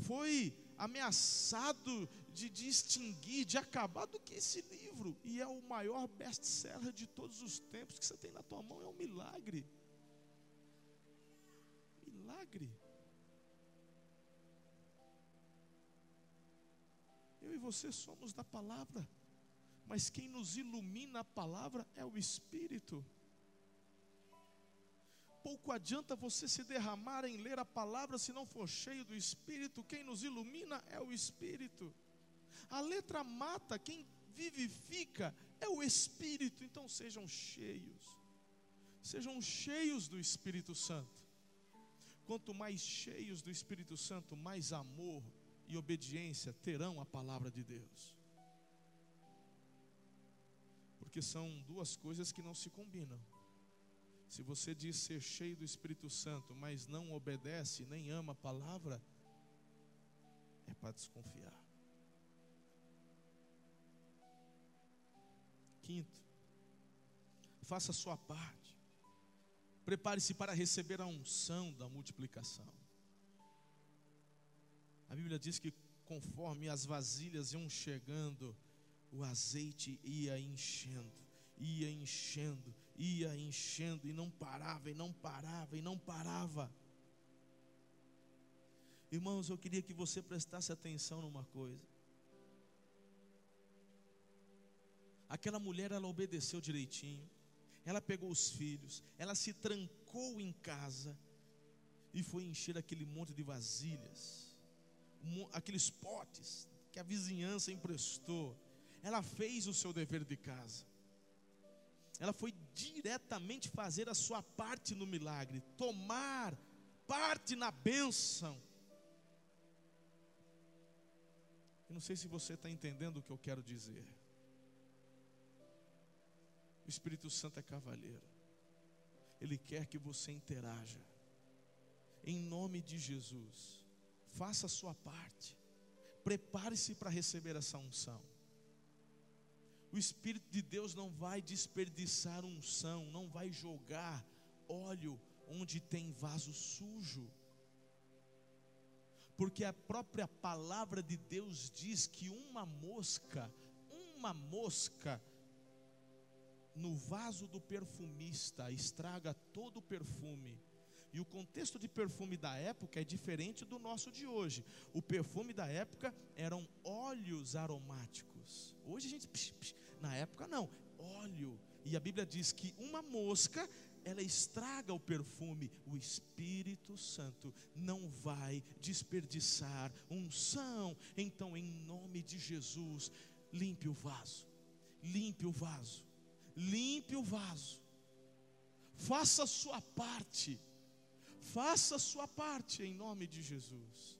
foi ameaçado de, de extinguir, de acabar do que esse livro. E é o maior best-seller de todos os tempos que você tem na tua mão, é um milagre. Milagre. Eu e você somos da palavra, mas quem nos ilumina a palavra é o Espírito pouco adianta você se derramar em ler a palavra se não for cheio do Espírito. Quem nos ilumina é o Espírito. A letra mata, quem vivifica é o Espírito. Então sejam cheios, sejam cheios do Espírito Santo. Quanto mais cheios do Espírito Santo, mais amor e obediência terão à palavra de Deus. Porque são duas coisas que não se combinam. Se você diz ser cheio do Espírito Santo, mas não obedece nem ama a palavra, é para desconfiar. Quinto, faça a sua parte. Prepare-se para receber a unção da multiplicação. A Bíblia diz que conforme as vasilhas iam chegando, o azeite ia enchendo, ia enchendo, ia enchendo, e não parava, e não parava, e não parava. Irmãos, eu queria que você prestasse atenção numa coisa. Aquela mulher, ela obedeceu direitinho, ela pegou os filhos, ela se trancou em casa e foi encher aquele monte de vasilhas, aqueles potes que a vizinhança emprestou. Ela fez o seu dever de casa. Ela foi diretamente fazer a sua parte no milagre, tomar parte na bênção. Eu não sei se você está entendendo o que eu quero dizer. O Espírito Santo é cavalheiro. Ele quer que você interaja. Em nome de Jesus, faça a sua parte. Prepare-se para receber essa unção. O Espírito de Deus não vai desperdiçar unção, não vai jogar óleo onde tem vaso sujo. Porque a própria palavra de Deus diz que uma mosca, uma mosca no vaso do perfumista estraga todo o perfume. E o contexto de perfume da época é diferente do nosso de hoje. O perfume da época eram óleos aromáticos. Hoje a gente, psh, psh, na época não, óleo. E a Bíblia diz que uma mosca ela estraga o perfume. O Espírito Santo não vai desperdiçar unção. Então, em nome de Jesus, limpe o vaso. Limpe o vaso. Limpe o vaso. Faça a sua parte. Faça a sua parte em nome de Jesus.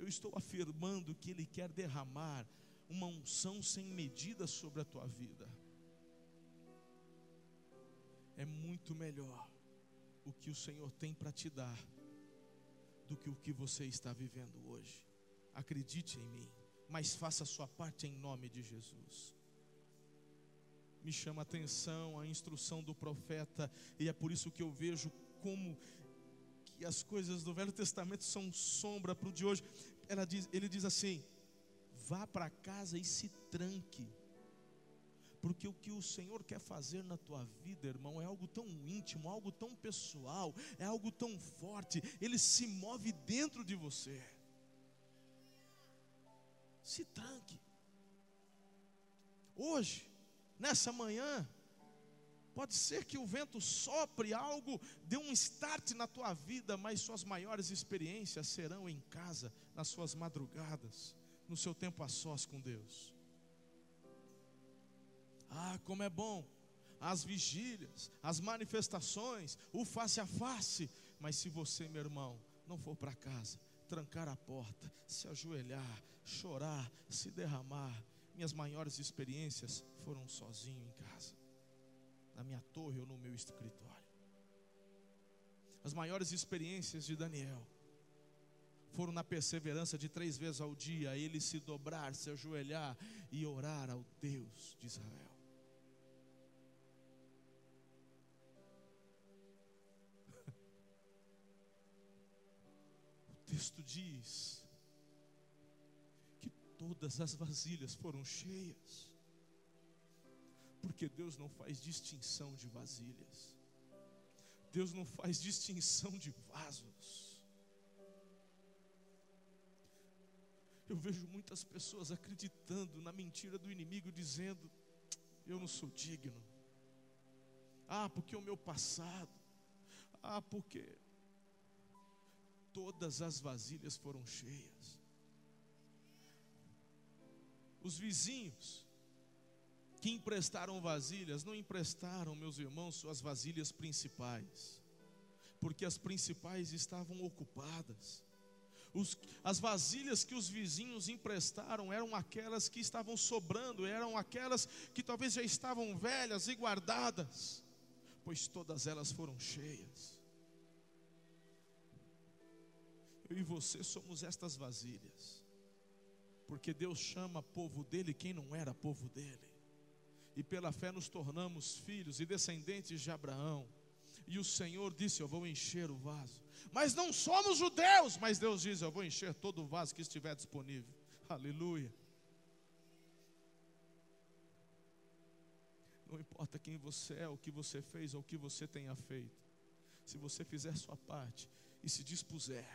Eu estou afirmando que Ele quer derramar uma unção sem medida sobre a tua vida é muito melhor o que o Senhor tem para te dar do que o que você está vivendo hoje. Acredite em mim, mas faça a sua parte em nome de Jesus. Me chama a atenção a instrução do profeta, e é por isso que eu vejo como que as coisas do Velho Testamento são sombra para o de hoje. Diz, ele diz assim: vá para casa e se tranque porque o que o Senhor quer fazer na tua vida, irmão, é algo tão íntimo, algo tão pessoal, é algo tão forte, ele se move dentro de você. Se tranque. Hoje, nessa manhã, Pode ser que o vento sopre algo, dê um start na tua vida, mas suas maiores experiências serão em casa, nas suas madrugadas, no seu tempo a sós com Deus. Ah, como é bom as vigílias, as manifestações, o face a face. Mas se você, meu irmão, não for para casa, trancar a porta, se ajoelhar, chorar, se derramar, minhas maiores experiências foram sozinho em casa, na minha torre ou no meu escritório. As maiores experiências de Daniel foram na perseverança de três vezes ao dia, ele se dobrar, se ajoelhar e orar ao Deus de Israel. texto diz que todas as vasilhas foram cheias, porque Deus não faz distinção de vasilhas, Deus não faz distinção de vasos. Eu vejo muitas pessoas acreditando na mentira do inimigo, dizendo: Eu não sou digno. Ah, porque o meu passado. Ah, porque todas as vasilhas foram cheias. Os vizinhos que emprestaram vasilhas, não emprestaram, meus irmãos, suas vasilhas principais, porque as principais estavam ocupadas. Os, as vasilhas que os vizinhos emprestaram eram aquelas que estavam sobrando, eram aquelas que talvez já estavam velhas e guardadas, pois todas elas foram cheias. Eu e você somos estas vasilhas. Porque Deus chama povo dele quem não era povo dele. E pela fé nos tornamos filhos e descendentes de Abraão. E o Senhor disse: Eu vou encher o vaso. Mas não somos judeus. Mas Deus diz: Eu vou encher todo o vaso que estiver disponível. Aleluia. Não importa quem você é, o que você fez ou o que você tenha feito. Se você fizer sua parte e se dispuser,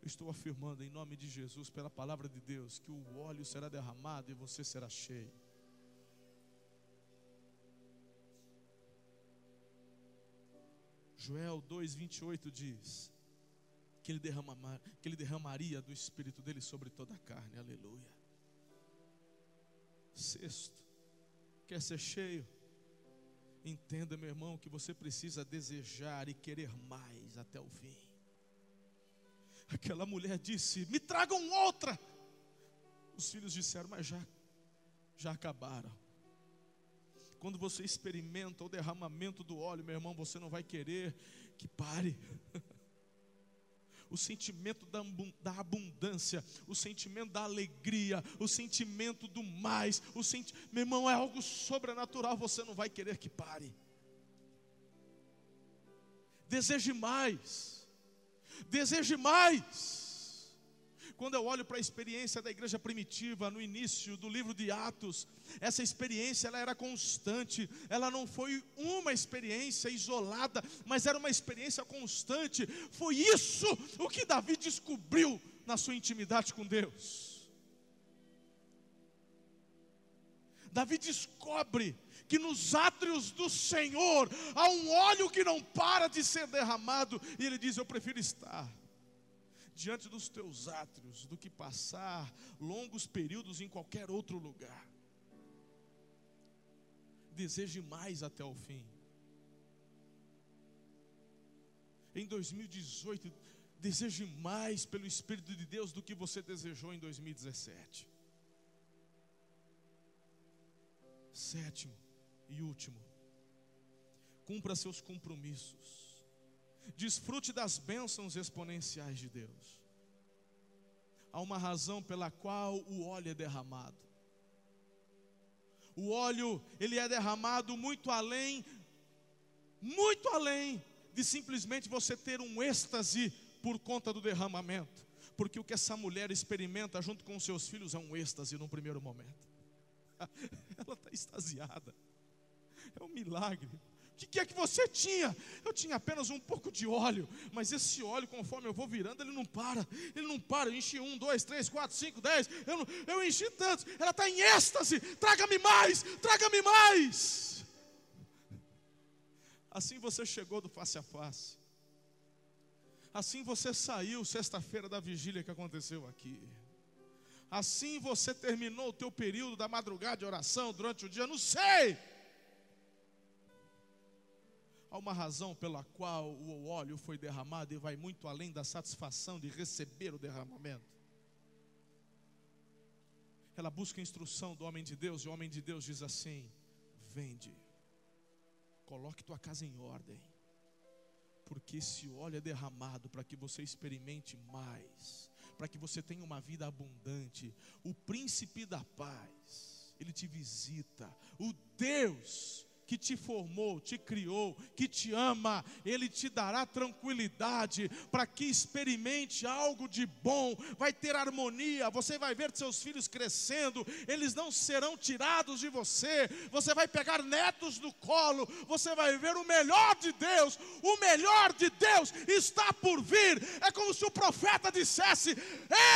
eu estou afirmando em nome de Jesus, pela palavra de Deus, que o óleo será derramado e você será cheio. Joel 2,28 diz que ele, derrama, que ele derramaria do Espírito dele sobre toda a carne, aleluia. Sexto, quer ser cheio? Entenda, meu irmão, que você precisa desejar e querer mais até o fim. Aquela mulher disse: Me tragam outra. Os filhos disseram: Mas já, já acabaram. Quando você experimenta o derramamento do óleo, meu irmão, você não vai querer que pare. o sentimento da abundância, o sentimento da alegria, o sentimento do mais, o senti... meu irmão, é algo sobrenatural, você não vai querer que pare. Deseje mais, deseje mais quando eu olho para a experiência da igreja primitiva no início do livro de Atos, essa experiência ela era constante, ela não foi uma experiência isolada, mas era uma experiência constante. Foi isso o que Davi descobriu na sua intimidade com Deus. Davi descobre que nos átrios do Senhor há um óleo que não para de ser derramado, e ele diz: Eu prefiro estar diante dos teus átrios do que passar longos períodos em qualquer outro lugar. Deseje mais até o fim. Em 2018, deseje mais pelo Espírito de Deus do que você desejou em 2017. Sétimo e último, cumpra seus compromissos Desfrute das bênçãos exponenciais de Deus. Há uma razão pela qual o óleo é derramado. O óleo, ele é derramado muito além, muito além de simplesmente você ter um êxtase por conta do derramamento. Porque o que essa mulher experimenta junto com seus filhos é um êxtase no primeiro momento. Ela está extasiada. É um milagre que, que é que você tinha? Eu tinha apenas um pouco de óleo, mas esse óleo, conforme eu vou virando, ele não para, ele não para. Eu enchi um, dois, três, quatro, cinco, dez. Eu, não, eu enchi tantos. Ela está em êxtase. Traga-me mais, traga-me mais. Assim você chegou do face a face. Assim você saiu sexta-feira da vigília que aconteceu aqui. Assim você terminou o teu período da madrugada de oração durante o dia, não sei. Há uma razão pela qual o óleo foi derramado e vai muito além da satisfação de receber o derramamento. Ela busca a instrução do homem de Deus e o homem de Deus diz assim: vende, coloque tua casa em ordem, porque esse óleo é derramado para que você experimente mais, para que você tenha uma vida abundante. O príncipe da paz, ele te visita, o Deus que te formou, te criou, que te ama, Ele te dará tranquilidade para que experimente algo de bom, vai ter harmonia, você vai ver seus filhos crescendo, eles não serão tirados de você, você vai pegar netos no colo, você vai ver o melhor de Deus, o melhor de Deus está por vir. É como se o profeta dissesse: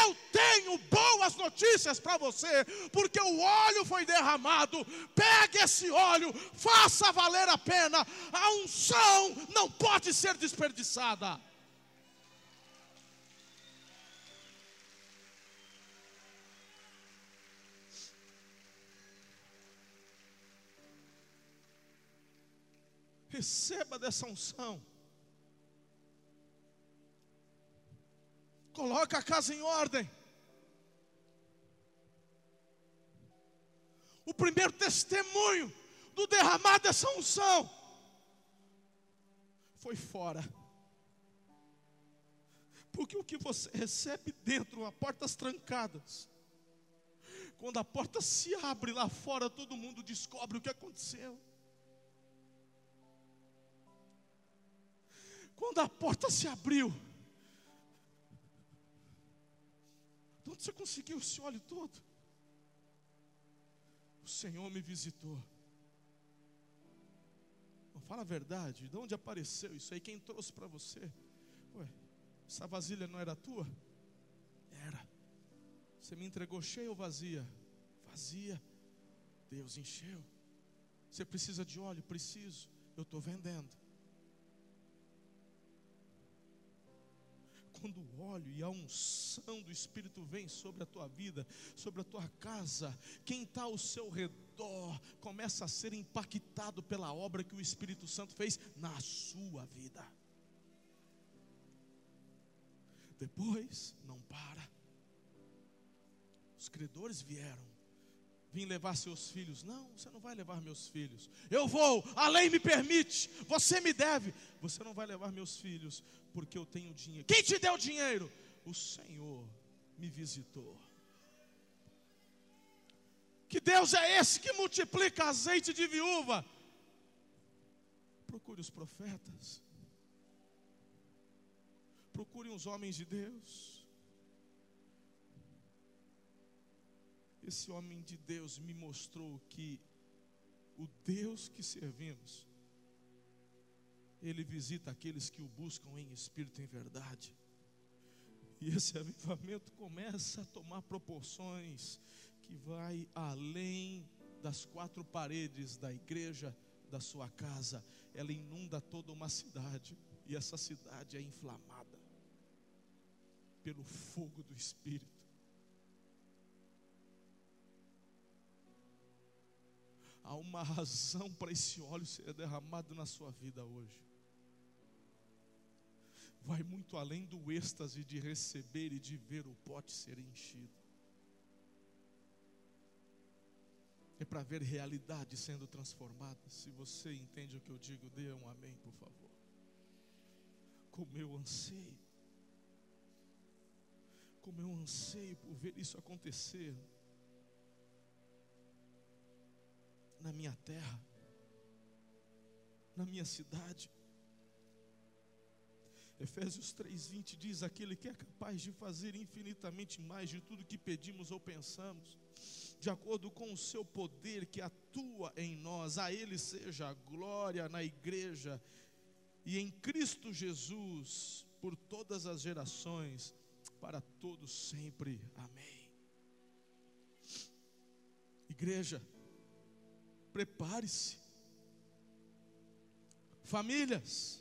Eu tenho boas notícias para você, porque o óleo foi derramado, pegue esse óleo, faça faça valer a pena. A unção não pode ser desperdiçada. Receba dessa unção. Coloque a casa em ordem. O primeiro testemunho do derramar dessa unção foi fora. Porque o que você recebe dentro, a portas trancadas, Quando a porta se abre lá fora, todo mundo descobre o que aconteceu. Quando a porta se abriu, de onde você conseguiu esse óleo todo? O Senhor me visitou. Fala a verdade, de onde apareceu isso aí? Quem trouxe para você? Ué, essa vasilha não era tua? Era. Você me entregou cheia ou vazia? Vazia. Deus encheu. Você precisa de óleo? Preciso. Eu estou vendendo. Quando o óleo e a unção do Espírito vem sobre a tua vida, sobre a tua casa, quem está ao seu redor começa a ser impactado pela obra que o Espírito Santo fez na sua vida. Depois, não para. Os credores vieram vim levar seus filhos. Não, você não vai levar meus filhos. Eu vou, a lei me permite, você me deve. Você não vai levar meus filhos, porque eu tenho dinheiro. Quem te deu dinheiro? O Senhor me visitou. Que Deus é esse que multiplica azeite de viúva? Procure os profetas. Procure os homens de Deus. Esse homem de Deus me mostrou que o Deus que servimos, ele visita aqueles que o buscam em espírito e em verdade. E esse avivamento começa a tomar proporções que vai além das quatro paredes da igreja, da sua casa. Ela inunda toda uma cidade e essa cidade é inflamada pelo fogo do espírito. Há uma razão para esse óleo ser derramado na sua vida hoje. Vai muito além do êxtase de receber e de ver o pote ser enchido. É para ver realidade sendo transformada. Se você entende o que eu digo, dê um amém, por favor. Como eu anseio. Como eu anseio por ver isso acontecer. Na minha terra, na minha cidade. Efésios 3:20 diz: Aquele que é capaz de fazer infinitamente mais de tudo que pedimos ou pensamos, de acordo com o seu poder que atua em nós, a Ele seja a glória na igreja e em Cristo Jesus, por todas as gerações, para todos sempre. Amém. Igreja, prepare-se. Famílias,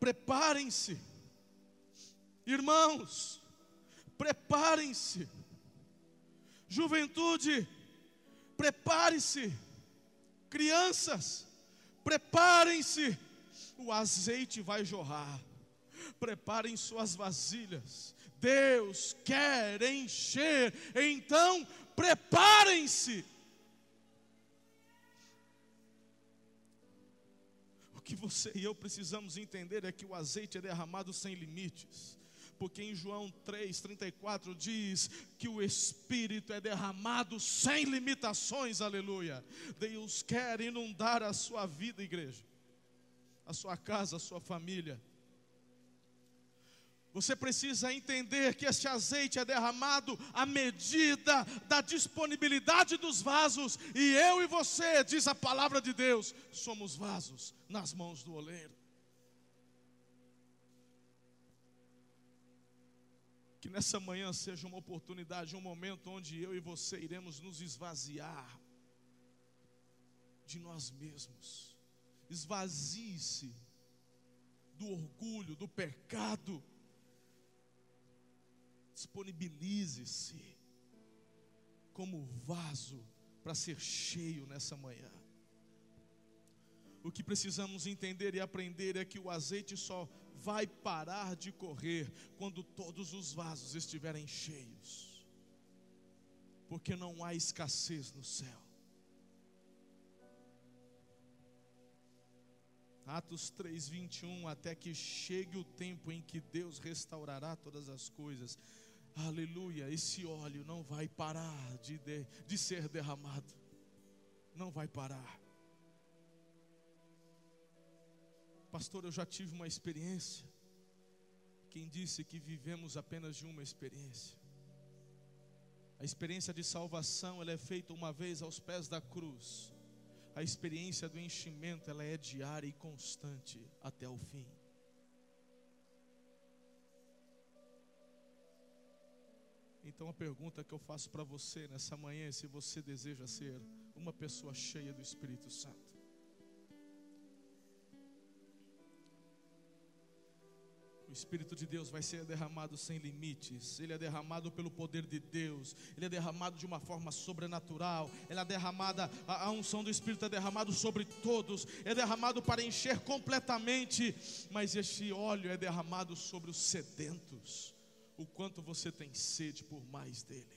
preparem-se. Irmãos, preparem-se. Juventude, prepare-se. Crianças, preparem-se. O azeite vai jorrar. Preparem suas vasilhas. Deus quer encher. Então, preparem-se. Que você e eu precisamos entender é que o azeite é derramado sem limites. Porque em João 3,34 diz que o Espírito é derramado sem limitações, aleluia. Deus quer inundar a sua vida, igreja, a sua casa, a sua família. Você precisa entender que este azeite é derramado à medida da disponibilidade dos vasos, e eu e você, diz a palavra de Deus, somos vasos nas mãos do oleiro. Que nessa manhã seja uma oportunidade, um momento onde eu e você iremos nos esvaziar de nós mesmos. Esvazie-se do orgulho, do pecado disponibilize-se como vaso para ser cheio nessa manhã. O que precisamos entender e aprender é que o azeite só vai parar de correr quando todos os vasos estiverem cheios, porque não há escassez no céu. Atos 3:21 até que chegue o tempo em que Deus restaurará todas as coisas aleluia, esse óleo não vai parar de, de, de ser derramado, não vai parar. Pastor, eu já tive uma experiência. Quem disse que vivemos apenas de uma experiência? A experiência de salvação, ela é feita uma vez aos pés da cruz. A experiência do enchimento, ela é diária e constante até o fim. Então a pergunta que eu faço para você nessa manhã é se você deseja ser uma pessoa cheia do Espírito Santo. O Espírito de Deus vai ser derramado sem limites, ele é derramado pelo poder de Deus, ele é derramado de uma forma sobrenatural, ele é derramada, a, a unção do Espírito é derramado sobre todos, é derramado para encher completamente, mas este óleo é derramado sobre os sedentos o quanto você tem sede por mais dele.